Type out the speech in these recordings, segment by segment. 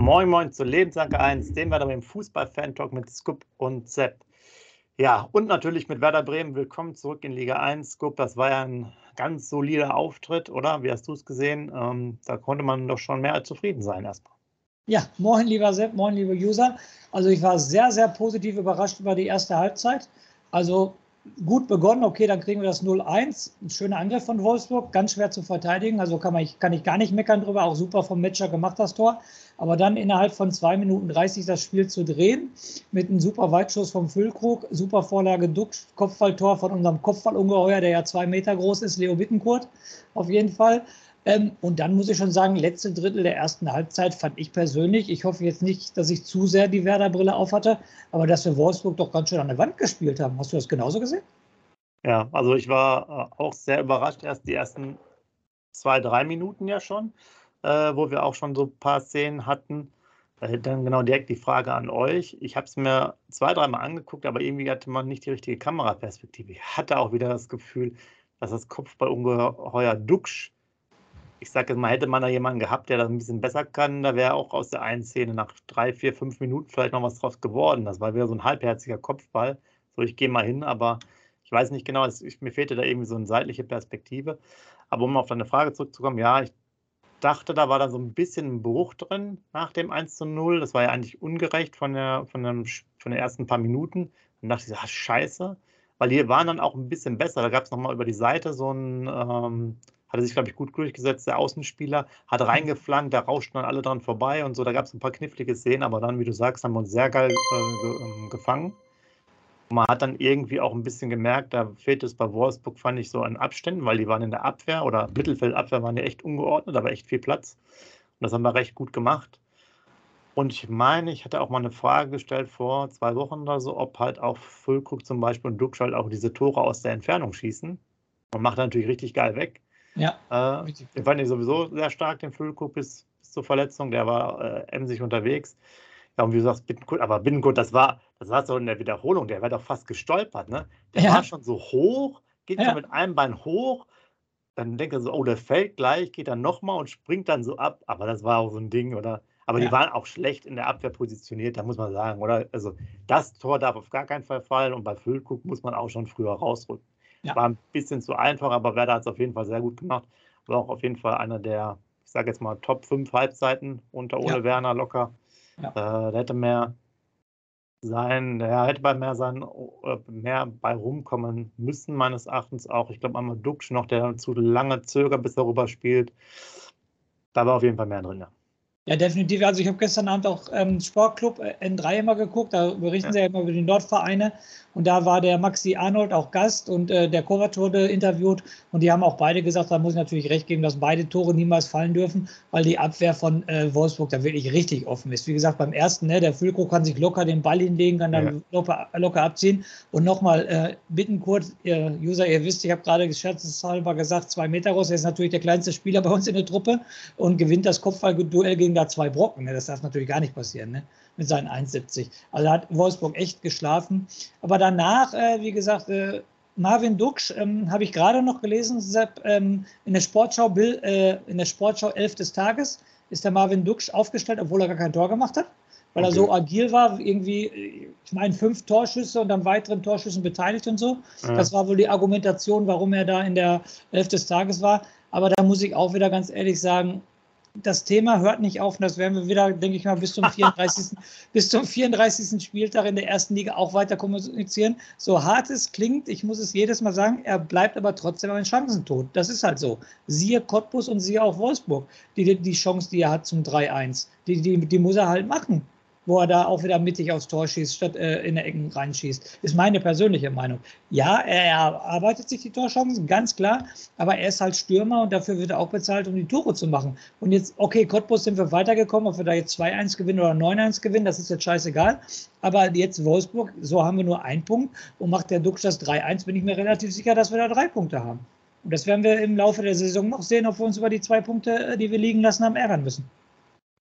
Moin Moin zu Lebensanke 1, dem Werder Bremen Fußball-Fan-Talk mit Scoop und Sepp. Ja, und natürlich mit Werder Bremen. Willkommen zurück in Liga 1. Scoop, das war ja ein ganz solider Auftritt, oder? Wie hast du es gesehen? Ähm, da konnte man doch schon mehr als zufrieden sein erstmal. Ja, moin lieber Sepp, moin liebe User. Also ich war sehr, sehr positiv überrascht über die erste Halbzeit. Also gut begonnen, okay, dann kriegen wir das 0-1. Ein schöner Angriff von Wolfsburg, ganz schwer zu verteidigen. Also kann, man, kann ich gar nicht meckern drüber. Auch super vom Matcher gemacht, das Tor aber dann innerhalb von zwei Minuten 30 das Spiel zu drehen, mit einem super Weitschuss vom Füllkrug, super Vorlage Duck, Kopfballtor von unserem Kopfballungeheuer, der ja zwei Meter groß ist, Leo Wittenkurt, auf jeden Fall. Ähm, und dann muss ich schon sagen, letzte Drittel der ersten Halbzeit fand ich persönlich, ich hoffe jetzt nicht, dass ich zu sehr die Werder-Brille aufhatte, aber dass wir Wolfsburg doch ganz schön an der Wand gespielt haben. Hast du das genauso gesehen? Ja, also ich war äh, auch sehr überrascht, erst die ersten zwei, drei Minuten ja schon äh, wo wir auch schon so ein paar Szenen hatten. Dann genau direkt die Frage an euch. Ich habe es mir zwei, dreimal angeguckt, aber irgendwie hatte man nicht die richtige Kameraperspektive. Ich hatte auch wieder das Gefühl, dass das Kopfballungeheuer Duxch, ich sage jetzt mal, hätte man da jemanden gehabt, der das ein bisschen besser kann, da wäre auch aus der einen Szene nach drei, vier, fünf Minuten vielleicht noch was draus geworden. Das war wieder so ein halbherziger Kopfball. So, ich gehe mal hin, aber ich weiß nicht genau, es, ich, mir fehlte da irgendwie so eine seitliche Perspektive. Aber um auf deine Frage zurückzukommen, ja, ich dachte, da war da so ein bisschen ein Bruch drin nach dem 1 zu 0. Das war ja eigentlich ungerecht von, der, von, von den ersten paar Minuten. Dann dachte ich, ach, scheiße. Weil die waren dann auch ein bisschen besser. Da gab es nochmal über die Seite so ein, ähm, hatte sich, glaube ich, gut durchgesetzt, der Außenspieler, hat reingeflankt, da rauschten dann alle dran vorbei und so. Da gab es ein paar knifflige Szenen, aber dann, wie du sagst, haben wir uns sehr geil äh, ge, äh, gefangen. Man hat dann irgendwie auch ein bisschen gemerkt, da fehlt es bei Wolfsburg, fand ich, so an Abständen, weil die waren in der Abwehr oder Mittelfeldabwehr waren ja echt ungeordnet, aber echt viel Platz. Und das haben wir recht gut gemacht. Und ich meine, ich hatte auch mal eine Frage gestellt vor zwei Wochen oder so, ob halt auch Füllkrug zum Beispiel und Duxch halt auch diese Tore aus der Entfernung schießen. Und macht natürlich richtig geil weg. Ja. Äh, ich fand ihn sowieso sehr stark, den Füllkrug bis, bis zur Verletzung. Der war äh, emsig unterwegs. Ja, und wie du sagst, Bittenkurt, aber Bittenkurt, das war, das war so in der Wiederholung, der wäre doch fast gestolpert, ne? Der ja. war schon so hoch, geht ja. schon mit einem Bein hoch, dann denkt er so, oh, der fällt gleich, geht dann nochmal und springt dann so ab. Aber das war auch so ein Ding, oder? Aber ja. die waren auch schlecht in der Abwehr positioniert, da muss man sagen, oder? Also das Tor darf auf gar keinen Fall fallen und bei Füllkuck muss man auch schon früher rausrücken. Ja. War ein bisschen zu einfach, aber Werder hat es auf jeden Fall sehr gut gemacht. War auch auf jeden Fall einer der, ich sage jetzt mal, Top 5 Halbzeiten unter Ole Werner locker. Ja. Äh, da hätte mehr sein, er hätte bei mehr sein, äh, mehr bei rumkommen müssen, meines Erachtens auch. Ich glaube, einmal Duxch noch, der zu lange zögert, bis er rüber spielt. Da war auf jeden Fall mehr drin, ja. Ja, definitiv. Also ich habe gestern Abend auch ähm, Sportclub äh, N3 immer geguckt, da berichten ja. sie ja immer über die Nordvereine und da war der Maxi Arnold auch Gast und äh, der Kovac wurde interviewt und die haben auch beide gesagt, da muss ich natürlich recht geben, dass beide Tore niemals fallen dürfen, weil die Abwehr von äh, Wolfsburg da wirklich richtig offen ist. Wie gesagt, beim ersten, ne, der Füllkrug kann sich locker den Ball hinlegen, kann dann ja. locker, locker, abziehen und nochmal äh, bitten kurz, ihr User, ihr wisst, ich habe gerade scherzeshalber gesagt, zwei Meter groß, er ist natürlich der kleinste Spieler bei uns in der Truppe und gewinnt das Kopfballduell gegen da zwei Brocken. Ne? Das darf natürlich gar nicht passieren. Ne? mit seinen 1,70. Also hat Wolfsburg echt geschlafen. Aber danach, äh, wie gesagt, äh, Marvin Duksch ähm, habe ich gerade noch gelesen, Sepp, ähm, in der Sportschau, Bill, äh, in der Sportschau 11 des Tages ist der Marvin Duksch aufgestellt, obwohl er gar kein Tor gemacht hat, weil okay. er so agil war, irgendwie, ich meine, fünf Torschüsse und an weiteren Torschüssen beteiligt und so. Ja. Das war wohl die Argumentation, warum er da in der 11 des Tages war. Aber da muss ich auch wieder ganz ehrlich sagen, das Thema hört nicht auf und das werden wir wieder, denke ich mal, bis zum 34. bis zum 34. Spieltag in der ersten Liga auch weiter kommunizieren. So hart es klingt, ich muss es jedes Mal sagen, er bleibt aber trotzdem ein Chancentod. Das ist halt so. Siehe Cottbus und siehe auch Wolfsburg. Die, die Chance, die er hat zum 3-1, die, die, die muss er halt machen wo er da auch wieder mittig aufs Tor schießt, statt äh, in der Ecken reinschießt. Ist meine persönliche Meinung. Ja, er erarbeitet sich die Torchancen, ganz klar, aber er ist halt Stürmer und dafür wird er auch bezahlt, um die Tore zu machen. Und jetzt, okay, Cottbus sind wir weitergekommen, ob wir da jetzt 2-1 gewinnen oder 9-1 gewinnen, das ist jetzt scheißegal. Aber jetzt Wolfsburg, so haben wir nur einen Punkt und macht der Duxch das 3-1, bin ich mir relativ sicher, dass wir da drei Punkte haben. Und das werden wir im Laufe der Saison noch sehen, ob wir uns über die zwei Punkte, äh, die wir liegen lassen haben, ärgern müssen.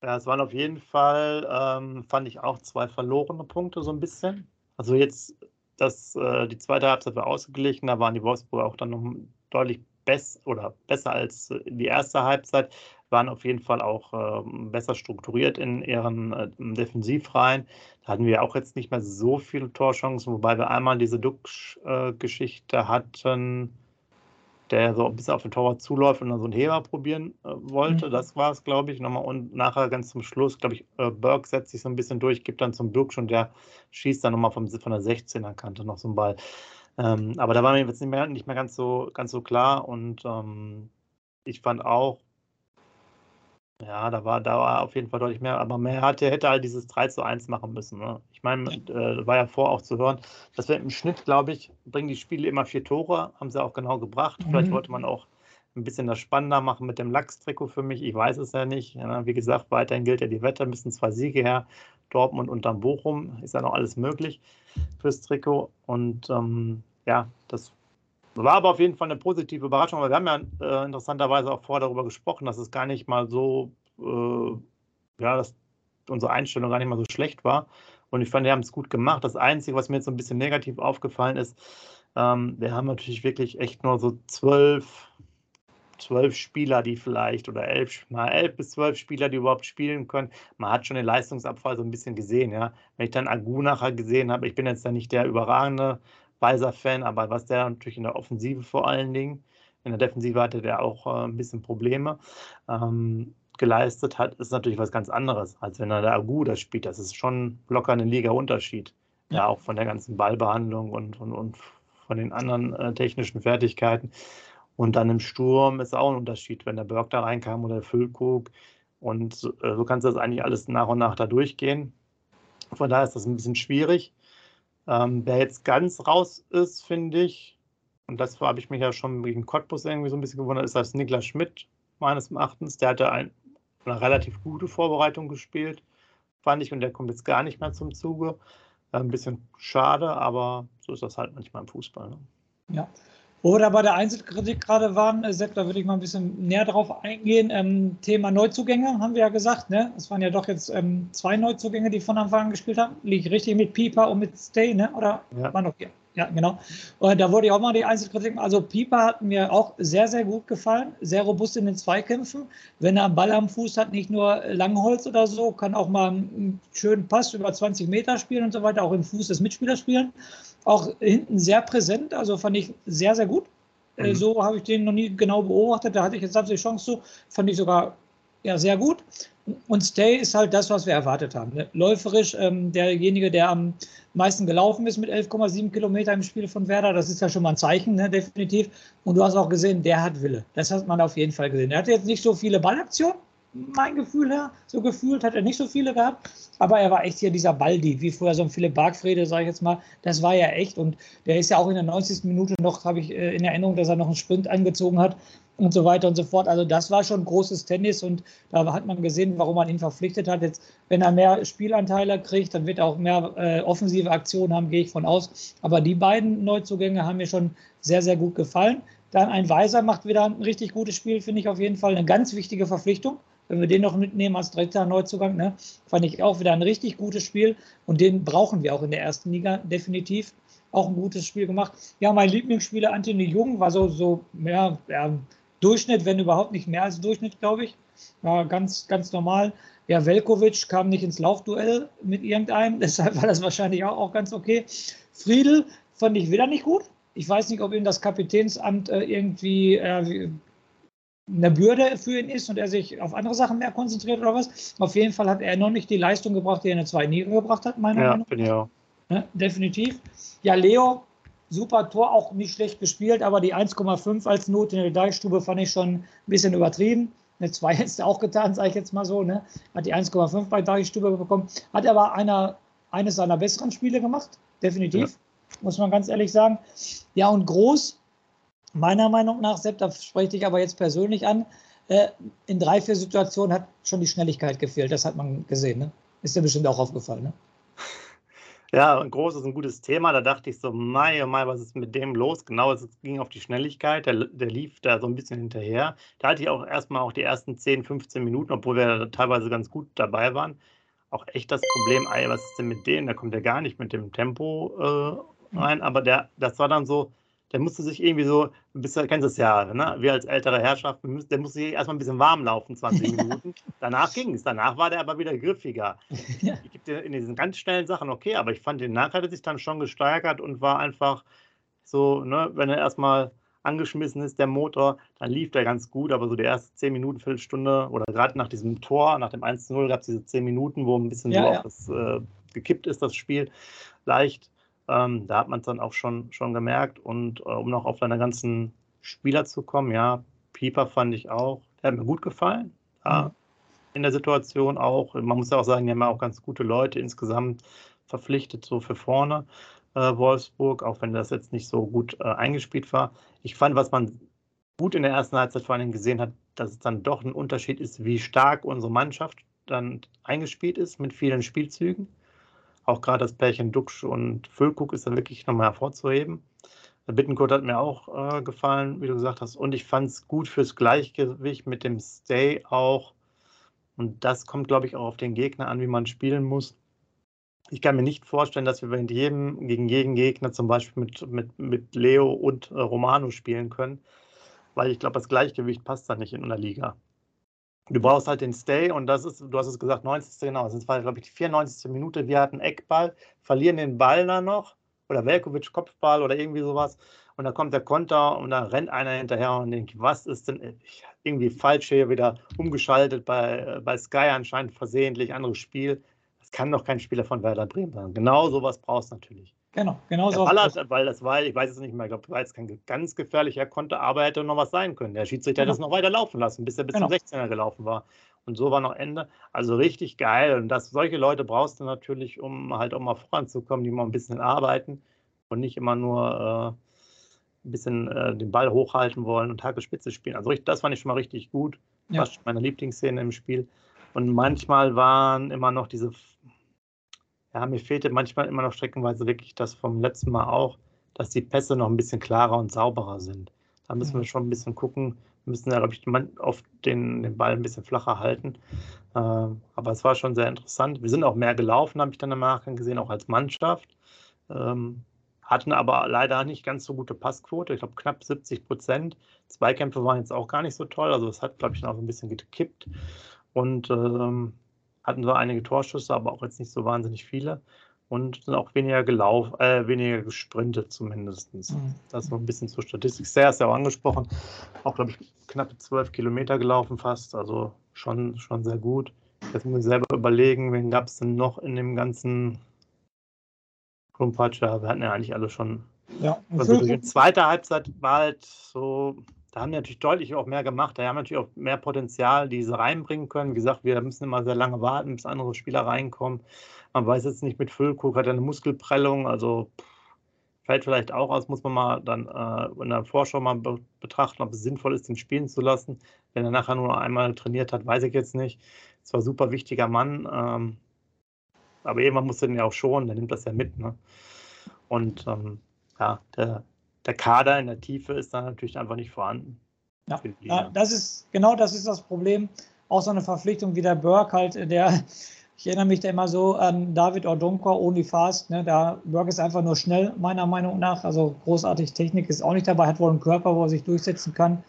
Ja, es waren auf jeden Fall, ähm, fand ich auch zwei verlorene Punkte so ein bisschen. Also jetzt, das, äh, die zweite Halbzeit war ausgeglichen, da waren die Wolfsburg auch dann noch deutlich bess oder besser als die erste Halbzeit, waren auf jeden Fall auch ähm, besser strukturiert in ihren äh, Defensivreihen. Da hatten wir auch jetzt nicht mehr so viele Torchancen, wobei wir einmal diese Duck-Geschichte äh, hatten der so ein bisschen auf den Torwart zuläuft und dann so einen Heber probieren äh, wollte. Mhm. Das war es, glaube ich, nochmal. Und nachher ganz zum Schluss, glaube ich, äh, Burke setzt sich so ein bisschen durch, gibt dann zum Burke schon, der schießt dann nochmal von der 16er Kante noch so einen Ball. Ähm, aber da war mir jetzt nicht mehr, nicht mehr ganz, so, ganz so klar und ähm, ich fand auch, ja, da war, da war auf jeden Fall deutlich mehr, aber mehr hatte, hätte halt dieses 3 zu 1 machen müssen. Ne? Ich meine, äh, war ja vor auch zu hören, dass wir im Schnitt, glaube ich, bringen die Spiele immer vier Tore, haben sie auch genau gebracht. Mhm. Vielleicht wollte man auch ein bisschen das spannender machen mit dem Lachs-Trikot für mich. Ich weiß es ja nicht. Ja, wie gesagt, weiterhin gilt ja die Wette, müssen zwei Siege her. Dortmund und dann Bochum ist ja noch alles möglich fürs Trikot. Und ähm, ja, das war aber auf jeden Fall eine positive Überraschung, weil wir haben ja äh, interessanterweise auch vorher darüber gesprochen, dass es gar nicht mal so, äh, ja, dass unsere Einstellung gar nicht mal so schlecht war. Und ich fand, wir haben es gut gemacht. Das Einzige, was mir jetzt so ein bisschen negativ aufgefallen ist, ähm, wir haben natürlich wirklich echt nur so zwölf, zwölf Spieler, die vielleicht, oder elf, mal elf bis zwölf Spieler, die überhaupt spielen können. Man hat schon den Leistungsabfall so ein bisschen gesehen, ja. Wenn ich dann Agu nachher gesehen habe, ich bin jetzt ja nicht der überragende Weiser-Fan, aber was der natürlich in der Offensive vor allen Dingen, in der Defensive hatte der auch äh, ein bisschen Probleme, ähm, geleistet hat, ist natürlich was ganz anderes, als wenn er der Agu das spielt. Das ist schon locker ein Liga-Unterschied. Ja. ja, auch von der ganzen Ballbehandlung und, und, und von den anderen äh, technischen Fertigkeiten. Und dann im Sturm ist auch ein Unterschied, wenn der Berg da reinkam oder der Füllkrug. Und äh, so kannst du das eigentlich alles nach und nach da durchgehen. Von daher ist das ein bisschen schwierig. Ähm, wer jetzt ganz raus ist, finde ich, und das habe ich mich ja schon wegen Cottbus irgendwie so ein bisschen gewundert, ist das Niklas Schmidt, meines Erachtens. Der hatte ein, eine relativ gute Vorbereitung gespielt, fand ich, und der kommt jetzt gar nicht mehr zum Zuge. Äh, ein bisschen schade, aber so ist das halt manchmal im Fußball. Ne? Ja, wo wir da bei der Einzelkritik gerade waren, äh, Sepp, da würde ich mal ein bisschen näher drauf eingehen. Ähm, Thema Neuzugänge haben wir ja gesagt. Ne? Es waren ja doch jetzt ähm, zwei Neuzugänge, die von Anfang an gespielt haben. Liege richtig mit Pieper und mit Stay, ne? oder ja. war noch hier? Ja, genau. Und da wurde ich auch mal die Einzelkritik. Also Pieper hat mir auch sehr, sehr gut gefallen. Sehr robust in den Zweikämpfen. Wenn er einen Ball am Fuß hat, nicht nur Langholz oder so, kann auch mal einen schönen Pass über 20 Meter spielen und so weiter, auch im Fuß des Mitspielers spielen. Auch hinten sehr präsent, also fand ich sehr, sehr gut. Äh, mhm. So habe ich den noch nie genau beobachtet. Da hatte ich jetzt die Chance zu. Fand ich sogar ja, sehr gut. Und Stay ist halt das, was wir erwartet haben. Ne? Läuferisch ähm, derjenige, der am meisten gelaufen ist mit 11,7 Kilometer im Spiel von Werder. Das ist ja schon mal ein Zeichen, ne? definitiv. Und du hast auch gesehen, der hat Wille. Das hat man auf jeden Fall gesehen. Er hatte jetzt nicht so viele Ballaktionen, mein Gefühl her. So gefühlt hat er nicht so viele gehabt. Aber er war echt hier dieser Baldi, wie vorher so ein Philipp Bargfrede, sage ich jetzt mal. Das war ja echt. Und der ist ja auch in der 90. Minute noch, habe ich äh, in Erinnerung, dass er noch einen Sprint angezogen hat und so weiter und so fort. Also das war schon großes Tennis und da hat man gesehen, warum man ihn verpflichtet hat. Jetzt, wenn er mehr Spielanteile kriegt, dann wird er auch mehr äh, offensive Aktionen haben, gehe ich von aus. Aber die beiden Neuzugänge haben mir schon sehr, sehr gut gefallen. Dann ein Weiser macht wieder ein richtig gutes Spiel, finde ich auf jeden Fall eine ganz wichtige Verpflichtung wenn wir den noch mitnehmen als dritter Neuzugang, ne, fand ich auch wieder ein richtig gutes Spiel und den brauchen wir auch in der ersten Liga definitiv. Auch ein gutes Spiel gemacht. Ja, mein Lieblingsspieler Anthony Jung war so, so ja, ja, Durchschnitt, wenn überhaupt nicht mehr als Durchschnitt, glaube ich. War ganz, ganz normal. Ja, Velkovic kam nicht ins Laufduell mit irgendeinem, deshalb war das wahrscheinlich auch, auch ganz okay. Friedel fand ich wieder nicht gut. Ich weiß nicht, ob ihm das Kapitänsamt äh, irgendwie äh, eine Bürde für ihn ist und er sich auf andere Sachen mehr konzentriert oder was. Auf jeden Fall hat er noch nicht die Leistung gebracht, die er in der zweiten Liga gebracht hat, meiner ja, Meinung nach. Ja, ne? definitiv. Ja, Leo, super Tor, auch nicht schlecht gespielt, aber die 1,5 als Not in der Deichstube fand ich schon ein bisschen übertrieben. Eine 2 hätte er auch getan, sage ich jetzt mal so. Ne? Hat die 1,5 bei Deichstube bekommen. Hat aber einer, eines seiner besseren Spiele gemacht, definitiv, ja. muss man ganz ehrlich sagen. Ja, und Groß, meiner Meinung nach, Sepp, da spreche ich aber jetzt persönlich an, äh, in drei, vier Situationen hat schon die Schnelligkeit gefehlt. Das hat man gesehen. Ne? Ist dir bestimmt auch aufgefallen. Ne? Ja, und groß ist ein gutes Thema. Da dachte ich so, Mai, oh Mai, was ist mit dem los? Genau, es ging auf die Schnelligkeit. Der, der lief da so ein bisschen hinterher. Da hatte ich auch erstmal auch die ersten 10, 15 Minuten, obwohl wir teilweise ganz gut dabei waren, auch echt das Problem, ey, was ist denn mit dem? Da kommt er gar nicht mit dem Tempo äh, rein. Aber der, das war dann so, der musste sich irgendwie so, du bist, kennst es ja, ne? wir als ältere Herrschaft, der musste sich erstmal ein bisschen warm laufen, 20 Minuten. Danach ging es. Danach war der aber wieder griffiger. Ja. Ich gebe dir in diesen ganz schnellen Sachen okay, aber ich fand, den nachher hat er sich dann schon gesteigert und war einfach so, ne, wenn er erstmal angeschmissen ist, der Motor, dann lief der ganz gut, aber so die ersten 10 Minuten, Viertelstunde oder gerade nach diesem Tor, nach dem 1-0 gab es diese 10 Minuten, wo ein bisschen ja, so ja. auf das äh, gekippt ist, das Spiel, leicht. Ähm, da hat man es dann auch schon, schon gemerkt. Und äh, um noch auf deine ganzen Spieler zu kommen, ja, Pieper fand ich auch, der hat mir gut gefallen. Ja, mhm. In der Situation auch. Man muss ja auch sagen, die haben ja auch ganz gute Leute insgesamt verpflichtet, so für vorne. Äh, Wolfsburg, auch wenn das jetzt nicht so gut äh, eingespielt war. Ich fand, was man gut in der ersten Halbzeit vor allem gesehen hat, dass es dann doch ein Unterschied ist, wie stark unsere Mannschaft dann eingespielt ist mit vielen Spielzügen. Auch gerade das Pärchen Duxch und Füllkuck ist dann wirklich nochmal hervorzuheben. Der Bittenkurt hat mir auch äh, gefallen, wie du gesagt hast. Und ich fand es gut fürs Gleichgewicht mit dem Stay auch. Und das kommt, glaube ich, auch auf den Gegner an, wie man spielen muss. Ich kann mir nicht vorstellen, dass wir gegen jeden, gegen jeden Gegner zum Beispiel mit, mit, mit Leo und äh, Romano spielen können, weil ich glaube, das Gleichgewicht passt da nicht in einer Liga. Du brauchst halt den Stay und das ist, du hast es gesagt, 90. genau, das war, glaube ich, die 94. Minute. Wir hatten Eckball, verlieren den Ball dann noch oder Velkovic Kopfball oder irgendwie sowas und dann kommt der Konter und dann rennt einer hinterher und denkt, was ist denn irgendwie falsch hier wieder umgeschaltet bei, bei Sky anscheinend versehentlich, anderes Spiel. Das kann doch kein Spieler von Werder Bremen sein. Genau sowas brauchst du natürlich. Genau, genau so. Ballert, weil das war, ich weiß es nicht mehr, ich glaube, war jetzt kein ganz gefährlicher konnte, aber er hätte noch was sein können. Der Schiedsrichter genau. hat das noch weiter laufen lassen, bis er bis genau. zum 16er gelaufen war. Und so war noch Ende. Also richtig geil. Und das, solche Leute brauchst du natürlich, um halt auch mal voranzukommen, die mal ein bisschen arbeiten und nicht immer nur äh, ein bisschen äh, den Ball hochhalten wollen und Tage Spitze spielen. Also das fand ich schon mal richtig gut. Ja. War meine Lieblingsszene im Spiel. Und manchmal waren immer noch diese ja, mir fehlte manchmal immer noch streckenweise wirklich das vom letzten Mal auch, dass die Pässe noch ein bisschen klarer und sauberer sind. Da müssen wir schon ein bisschen gucken. Wir müssen ja, glaube ich, oft den, den Ball ein bisschen flacher halten. Ähm, aber es war schon sehr interessant. Wir sind auch mehr gelaufen, habe ich dann im Nachgang gesehen, auch als Mannschaft. Ähm, hatten aber leider nicht ganz so gute Passquote. Ich glaube, knapp 70 Prozent. Zweikämpfe waren jetzt auch gar nicht so toll. Also, es hat, glaube ich, noch ein bisschen gekippt. Und ähm, hatten zwar einige Torschüsse, aber auch jetzt nicht so wahnsinnig viele und sind auch weniger gelaufen, äh, weniger gesprintet zumindest. Mhm. Das ist noch ein bisschen zur Statistik. Sehr ist ja auch angesprochen. Auch, glaube ich, knappe zwölf Kilometer gelaufen fast. Also schon, schon sehr gut. Jetzt muss ich selber überlegen, wen gab es denn noch in dem ganzen Klumpatsch? Ja, wir hatten ja eigentlich alle schon. Ja, also die zweite Halbzeit war halt so da haben die natürlich deutlich auch mehr gemacht. Da haben natürlich auch mehr Potenzial, die sie reinbringen können. Wie gesagt, wir müssen immer sehr lange warten, bis andere Spieler reinkommen. Man weiß jetzt nicht, mit Füllkrug hat er eine Muskelprellung, also fällt vielleicht auch aus, muss man mal dann äh, in der Vorschau mal be betrachten, ob es sinnvoll ist, ihn spielen zu lassen. Wenn er nachher nur einmal trainiert hat, weiß ich jetzt nicht. Es war super wichtiger Mann, ähm, aber irgendwann musste den ja auch schon, der nimmt das ja mit. Ne? Und ähm, ja, der, der Kader in der Tiefe ist dann natürlich einfach nicht vorhanden. Ja, ja das ist genau das ist das Problem. Auch so eine Verpflichtung wie der Burke halt, der, ich erinnere mich da immer so an David Ordonko, Only Fast. Ne? Der Burke ist einfach nur schnell, meiner Meinung nach. Also großartig Technik ist auch nicht dabei, hat wohl einen Körper, wo er sich durchsetzen kann.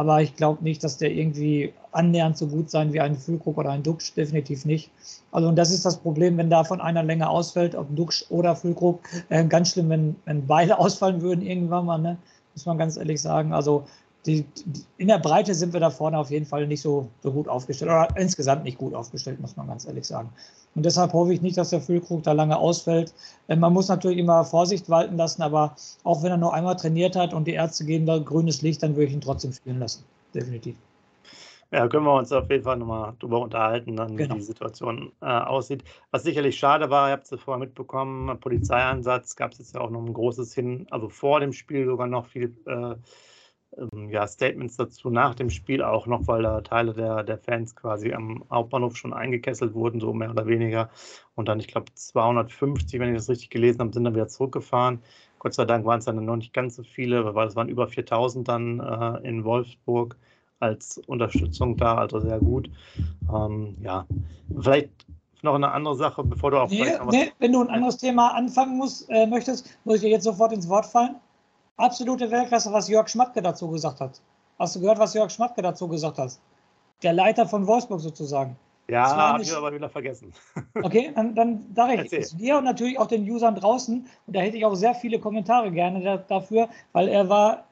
Aber ich glaube nicht, dass der irgendwie annähernd so gut sein wie ein Füllkrug oder ein Duxch, definitiv nicht. Also und das ist das Problem, wenn davon einer länger ausfällt, ob Duxch oder Füllkrug. Äh, ganz schlimm, wenn, wenn beide ausfallen würden irgendwann mal, ne? muss man ganz ehrlich sagen. Also die, die, in der Breite sind wir da vorne auf jeden Fall nicht so, so gut aufgestellt oder insgesamt nicht gut aufgestellt, muss man ganz ehrlich sagen. Und deshalb hoffe ich nicht, dass der Füllkrug da lange ausfällt. Äh, man muss natürlich immer Vorsicht walten lassen, aber auch wenn er nur einmal trainiert hat und die Ärzte geben da grünes Licht, dann würde ich ihn trotzdem spielen lassen. Definitiv. Ja, können wir uns auf jeden Fall nochmal drüber unterhalten, dann genau. wie die Situation äh, aussieht. Was sicherlich schade war, ihr habt es vorher mitbekommen, Polizeieinsatz gab es jetzt ja auch noch ein großes Hin, also vor dem Spiel sogar noch viel äh, ähm, ja, Statements dazu nach dem Spiel auch noch, weil da Teile der, der Fans quasi am Hauptbahnhof schon eingekesselt wurden, so mehr oder weniger. Und dann, ich glaube, 250, wenn ich das richtig gelesen habe, sind dann wieder zurückgefahren. Gott sei Dank waren es dann noch nicht ganz so viele, weil es waren über 4000 dann äh, in Wolfsburg als Unterstützung da, also sehr gut. Ähm, ja, vielleicht noch eine andere Sache, bevor du auch. Nee, nee, wenn du ein anderes Thema anfangen musst, äh, möchtest, muss ich dir jetzt sofort ins Wort fallen absolute Weltklasse, was Jörg Schmatke dazu gesagt hat. Hast du gehört, was Jörg Schmatke dazu gesagt hat? Der Leiter von Wolfsburg sozusagen. Ja, habe ich aber wieder vergessen. Okay, dann, dann sage ich es dir und natürlich auch den Usern draußen. Und da hätte ich auch sehr viele Kommentare gerne da, dafür, weil er war,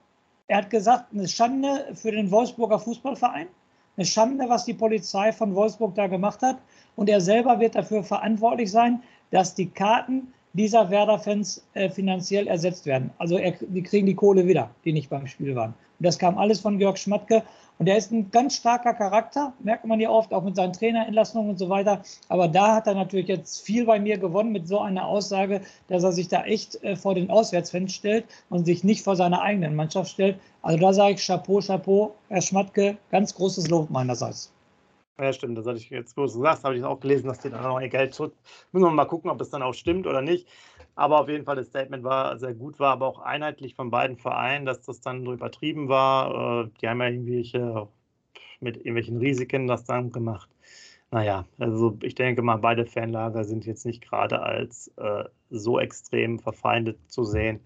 er hat gesagt, eine Schande für den Wolfsburger Fußballverein, eine Schande, was die Polizei von Wolfsburg da gemacht hat. Und er selber wird dafür verantwortlich sein, dass die Karten dieser Werder-Fans äh, finanziell ersetzt werden. Also er, die kriegen die Kohle wieder, die nicht beim Spiel waren. Und das kam alles von Georg Schmatke. Und er ist ein ganz starker Charakter, merkt man ja oft, auch mit seinen Trainerentlassungen und so weiter. Aber da hat er natürlich jetzt viel bei mir gewonnen mit so einer Aussage, dass er sich da echt äh, vor den Auswärtsfans stellt und sich nicht vor seiner eigenen Mannschaft stellt. Also da sage ich Chapeau, Chapeau, Herr Schmatke, ganz großes Lob meinerseits. Ja, stimmt. Das hatte ich jetzt, wo du sagst, habe ich auch gelesen, dass die dann auch ihr Geld zurück. Müssen wir mal gucken, ob das dann auch stimmt oder nicht. Aber auf jeden Fall, das Statement war sehr gut, war aber auch einheitlich von beiden Vereinen, dass das dann so übertrieben war. Äh, die haben ja irgendwelche mit irgendwelchen Risiken das dann gemacht. Naja, also ich denke mal, beide Fanlager sind jetzt nicht gerade als äh, so extrem verfeindet zu sehen.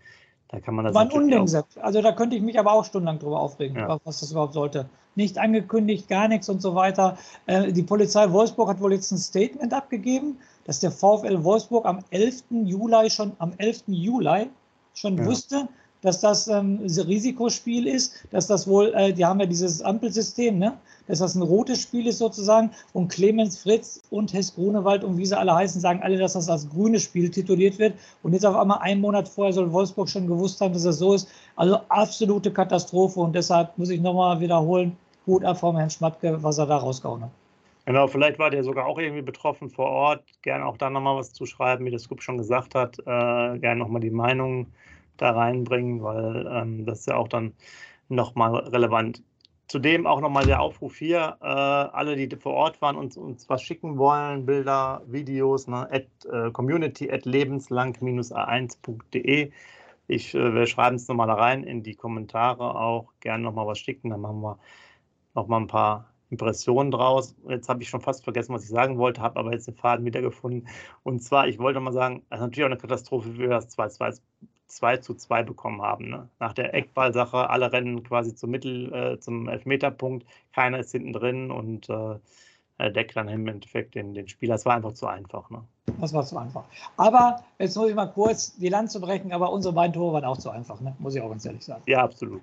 Da kann man das. War ein Unding, Also da könnte ich mich aber auch stundenlang drüber aufregen, ja. was das überhaupt sollte nicht angekündigt, gar nichts und so weiter. Äh, die Polizei Wolfsburg hat wohl jetzt ein Statement abgegeben, dass der VfL Wolfsburg am 11. Juli schon, am 11. Juli schon ja. wusste, dass das ein Risikospiel ist, dass das wohl, äh, die haben ja dieses Ampelsystem, ne? dass das ein rotes Spiel ist sozusagen und Clemens Fritz und Hess Grunewald und wie sie alle heißen, sagen alle, dass das als grünes Spiel tituliert wird und jetzt auf einmal einen Monat vorher soll Wolfsburg schon gewusst haben, dass das so ist. Also absolute Katastrophe und deshalb muss ich nochmal wiederholen, Hut ab vom Herrn Schmatke, was er da rausgehauen hat. Genau, vielleicht war der sogar auch irgendwie betroffen vor Ort. Gerne auch da nochmal was zu schreiben, wie der Scoop schon gesagt hat. Äh, gerne nochmal die Meinung da reinbringen, weil ähm, das ist ja auch dann nochmal relevant. Zudem auch nochmal der Aufruf hier, äh, alle, die vor Ort waren und uns was schicken wollen, Bilder, Videos, ne, at, äh, community at lebenslang-a1.de. Ich, äh, wir schreiben es nochmal da rein in die Kommentare auch, gerne nochmal was schicken, dann machen wir nochmal ein paar Impressionen draus. Jetzt habe ich schon fast vergessen, was ich sagen wollte, habe aber jetzt den Faden wiedergefunden. Und zwar, ich wollte mal sagen, es ist natürlich auch eine Katastrophe, wie wir das 2, 2, 2 zu 2 bekommen haben. Ne? Nach der Eckballsache, alle rennen quasi zum Mittel, äh, zum Elfmeterpunkt, keiner ist hinten drin und äh, deckt dann im Endeffekt den, den Spieler. Das war einfach zu einfach. Ne? Das war zu einfach. Aber jetzt muss ich mal kurz die Land zu brechen, aber unsere beiden Tore waren auch zu einfach, ne? muss ich auch ganz ehrlich sagen. Ja, absolut.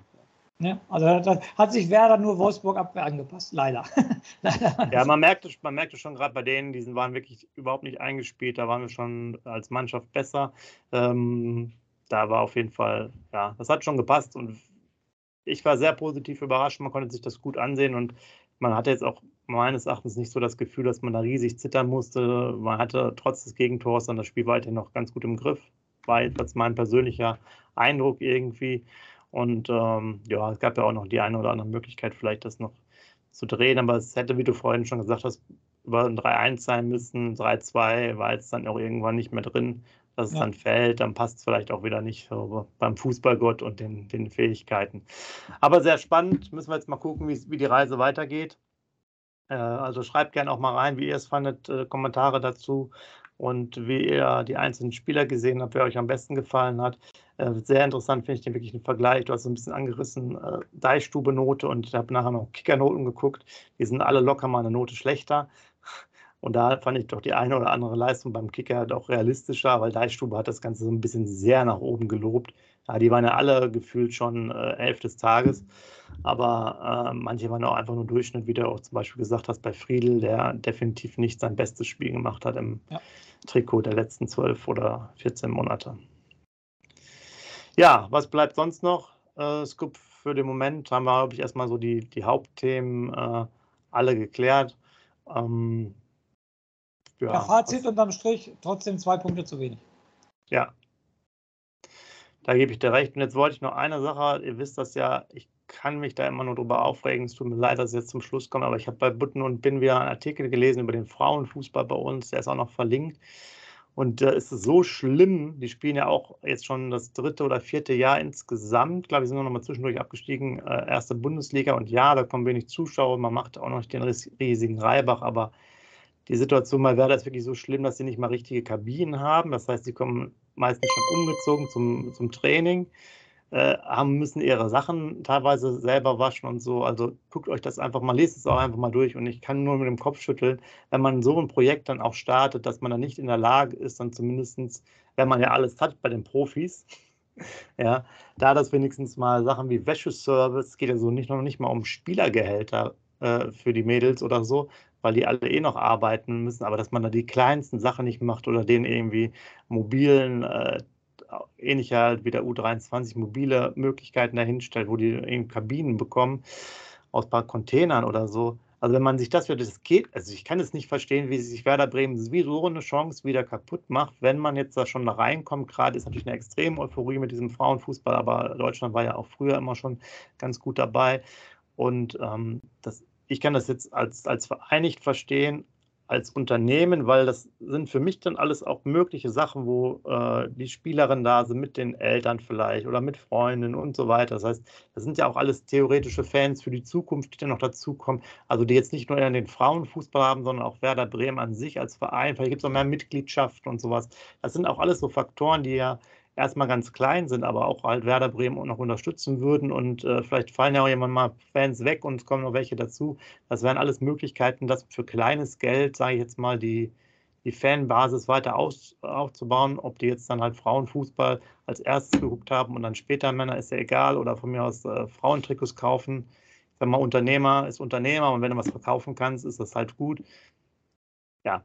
Ne? Also da hat sich Werder nur Wolfsburg Abwehr angepasst, leider. leider. Ja, man merkte, man merkte schon gerade bei denen, die waren wirklich überhaupt nicht eingespielt. Da waren wir schon als Mannschaft besser. Ähm, da war auf jeden Fall, ja, das hat schon gepasst und ich war sehr positiv überrascht. Man konnte sich das gut ansehen und man hatte jetzt auch meines Erachtens nicht so das Gefühl, dass man da riesig zittern musste. Man hatte trotz des Gegentors dann das Spiel weiterhin noch ganz gut im Griff. War jetzt mein persönlicher Eindruck irgendwie. Und ähm, ja, es gab ja auch noch die eine oder andere Möglichkeit, vielleicht das noch zu drehen, aber es hätte, wie du vorhin schon gesagt hast, über ein 3-1 sein müssen. 3-2 war jetzt dann auch irgendwann nicht mehr drin, dass es ja. dann fällt. Dann passt es vielleicht auch wieder nicht so beim Fußballgott und den, den Fähigkeiten. Aber sehr spannend. Müssen wir jetzt mal gucken, wie die Reise weitergeht. Äh, also schreibt gerne auch mal rein, wie ihr es fandet, äh, Kommentare dazu und wie ihr die einzelnen Spieler gesehen habt, wer euch am besten gefallen hat. Äh, sehr interessant finde ich den wirklich einen Vergleich. Du hast so ein bisschen angerissen, äh, Deichstube-Note und ich habe nachher noch Kickernoten geguckt. Die sind alle locker mal eine Note schlechter. Und da fand ich doch die eine oder andere Leistung beim Kicker doch realistischer, weil Deichstube hat das Ganze so ein bisschen sehr nach oben gelobt. Ja, die waren ja alle gefühlt schon äh, elf des Tages, aber äh, manche waren auch einfach nur Durchschnitt, wie du auch zum Beispiel gesagt hast, bei Friedel, der definitiv nicht sein bestes Spiel gemacht hat im ja. Trikot der letzten zwölf oder 14 Monate. Ja, was bleibt sonst noch? Äh, Scoop für den Moment haben wir, glaube ich, erstmal so die, die Hauptthemen äh, alle geklärt. Ähm, ja, ja, Fazit unterm Strich, trotzdem zwei Punkte zu wenig. Ja, da gebe ich dir recht. Und jetzt wollte ich noch eine Sache, ihr wisst das ja, ich kann mich da immer nur drüber aufregen. Es tut mir leid, dass es jetzt zum Schluss kommt, aber ich habe bei Butten und Bin wieder einen Artikel gelesen über den Frauenfußball bei uns, der ist auch noch verlinkt. Und da äh, ist es so schlimm, die spielen ja auch jetzt schon das dritte oder vierte Jahr insgesamt. Ich glaube, wir sind nur noch mal zwischendurch abgestiegen, äh, erste Bundesliga. Und ja, da kommen wenig Zuschauer, man macht auch noch den riesigen Reibach, aber die Situation bei Werder ist wirklich so schlimm, dass sie nicht mal richtige Kabinen haben. Das heißt, sie kommen meistens schon umgezogen zum, zum Training, äh, haben, müssen ihre Sachen teilweise selber waschen und so. Also guckt euch das einfach mal, lest es auch einfach mal durch. Und ich kann nur mit dem Kopf schütteln, wenn man so ein Projekt dann auch startet, dass man dann nicht in der Lage ist, dann zumindest, wenn man ja alles hat bei den Profis, ja, da das wenigstens mal Sachen wie Wäscheservice, geht ja so nicht noch nicht mal um Spielergehälter äh, für die Mädels oder so, weil die alle eh noch arbeiten müssen, aber dass man da die kleinsten Sachen nicht macht oder denen irgendwie mobilen, äh, ähnlich halt wie der U23, mobile Möglichkeiten dahinstellt, wo die eben Kabinen bekommen aus ein paar Containern oder so. Also wenn man sich das wird, das geht, also ich kann es nicht verstehen, wie sich Werder Bremen so eine Chance wieder kaputt macht, wenn man jetzt da schon reinkommt. Gerade ist natürlich eine extreme Euphorie mit diesem Frauenfußball, aber Deutschland war ja auch früher immer schon ganz gut dabei. Und ähm, das ich kann das jetzt als, als vereinigt verstehen, als Unternehmen, weil das sind für mich dann alles auch mögliche Sachen, wo äh, die Spielerinnen da sind, mit den Eltern vielleicht oder mit Freunden und so weiter. Das heißt, das sind ja auch alles theoretische Fans für die Zukunft, die dann noch dazukommen. Also die jetzt nicht nur in den Frauenfußball haben, sondern auch Werder Bremen an sich als Verein. Vielleicht gibt es auch mehr Mitgliedschaften und sowas. Das sind auch alles so Faktoren, die ja erstmal ganz klein sind, aber auch halt Werder Bremen noch unterstützen würden und äh, vielleicht fallen ja auch jemand mal Fans weg und es kommen noch welche dazu. Das wären alles Möglichkeiten, das für kleines Geld, sage ich jetzt mal, die, die Fanbasis weiter aus, aufzubauen. Ob die jetzt dann halt Frauenfußball als erstes geguckt haben und dann später Männer, ist ja egal, oder von mir aus äh, Frauentrikots kaufen. Wenn man Unternehmer ist Unternehmer und wenn du was verkaufen kannst, ist das halt gut. Ja,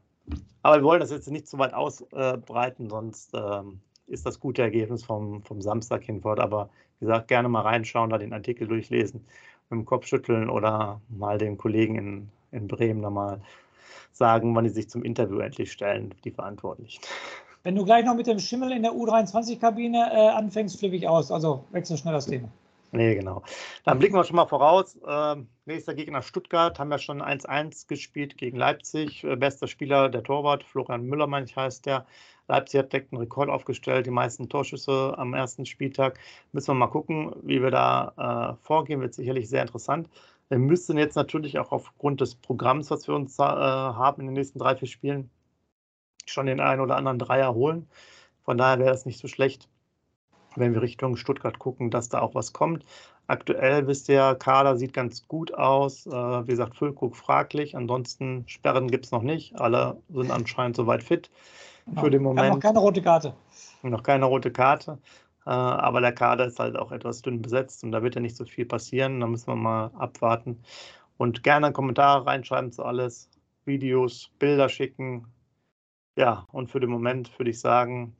aber wir wollen das jetzt nicht zu weit ausbreiten, sonst ähm, ist das gute Ergebnis vom, vom Samstag hinfort. Aber wie gesagt, gerne mal reinschauen, da den Artikel durchlesen, mit dem Kopf schütteln oder mal den Kollegen in, in Bremen nochmal sagen, wann die sich zum Interview endlich stellen, die Verantwortlichen. Wenn du gleich noch mit dem Schimmel in der U23-Kabine äh, anfängst, flippe ich aus. Also wechsel schnell das Thema. Nee, genau. Dann blicken wir schon mal voraus. Äh, nächster Gegner Stuttgart, haben wir schon 1-1 gespielt gegen Leipzig. Äh, bester Spieler der Torwart, Florian Müller, manch heißt der. Leipzig hat direkt einen Rekord aufgestellt, die meisten Torschüsse am ersten Spieltag. Müssen wir mal gucken, wie wir da äh, vorgehen, wird sicherlich sehr interessant. Wir müssen jetzt natürlich auch aufgrund des Programms, was wir uns äh, haben in den nächsten drei, vier Spielen, schon den einen oder anderen Dreier holen. Von daher wäre es nicht so schlecht, wenn wir Richtung Stuttgart gucken, dass da auch was kommt. Aktuell wisst ihr, Kader sieht ganz gut aus. Äh, wie gesagt, Füllkrug fraglich. Ansonsten Sperren gibt es noch nicht. Alle sind anscheinend soweit fit genau. für den Moment. noch keine rote Karte. Noch keine rote Karte. Äh, aber der Kader ist halt auch etwas dünn besetzt und da wird ja nicht so viel passieren. Da müssen wir mal abwarten. Und gerne Kommentare reinschreiben zu alles. Videos, Bilder schicken. Ja, und für den Moment würde ich sagen,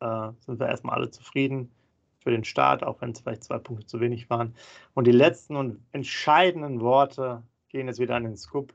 äh, sind wir erstmal alle zufrieden für den Start, auch wenn es vielleicht zwei Punkte zu wenig waren. Und die letzten und entscheidenden Worte gehen jetzt wieder an den Scoop,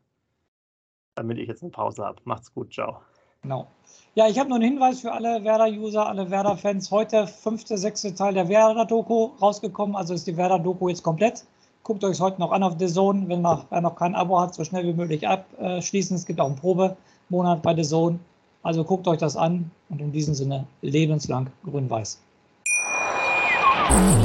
damit ich jetzt eine Pause habe. Macht's gut, ciao. Genau. Ja, ich habe noch einen Hinweis für alle Werder-User, alle Werder-Fans. Heute fünfte, sechste Teil der Werder-Doku rausgekommen. Also ist die Werder-Doku jetzt komplett. Guckt euch heute noch an auf The Zone. Wenn man, wer noch kein Abo hat, so schnell wie möglich abschließen. Es gibt auch einen Probemonat bei The Zone. Also guckt euch das an und in diesem Sinne lebenslang grün-weiß. Yeah.